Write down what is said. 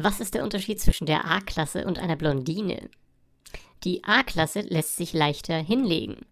Was ist der Unterschied zwischen der A-Klasse und einer Blondine? Die A-Klasse lässt sich leichter hinlegen.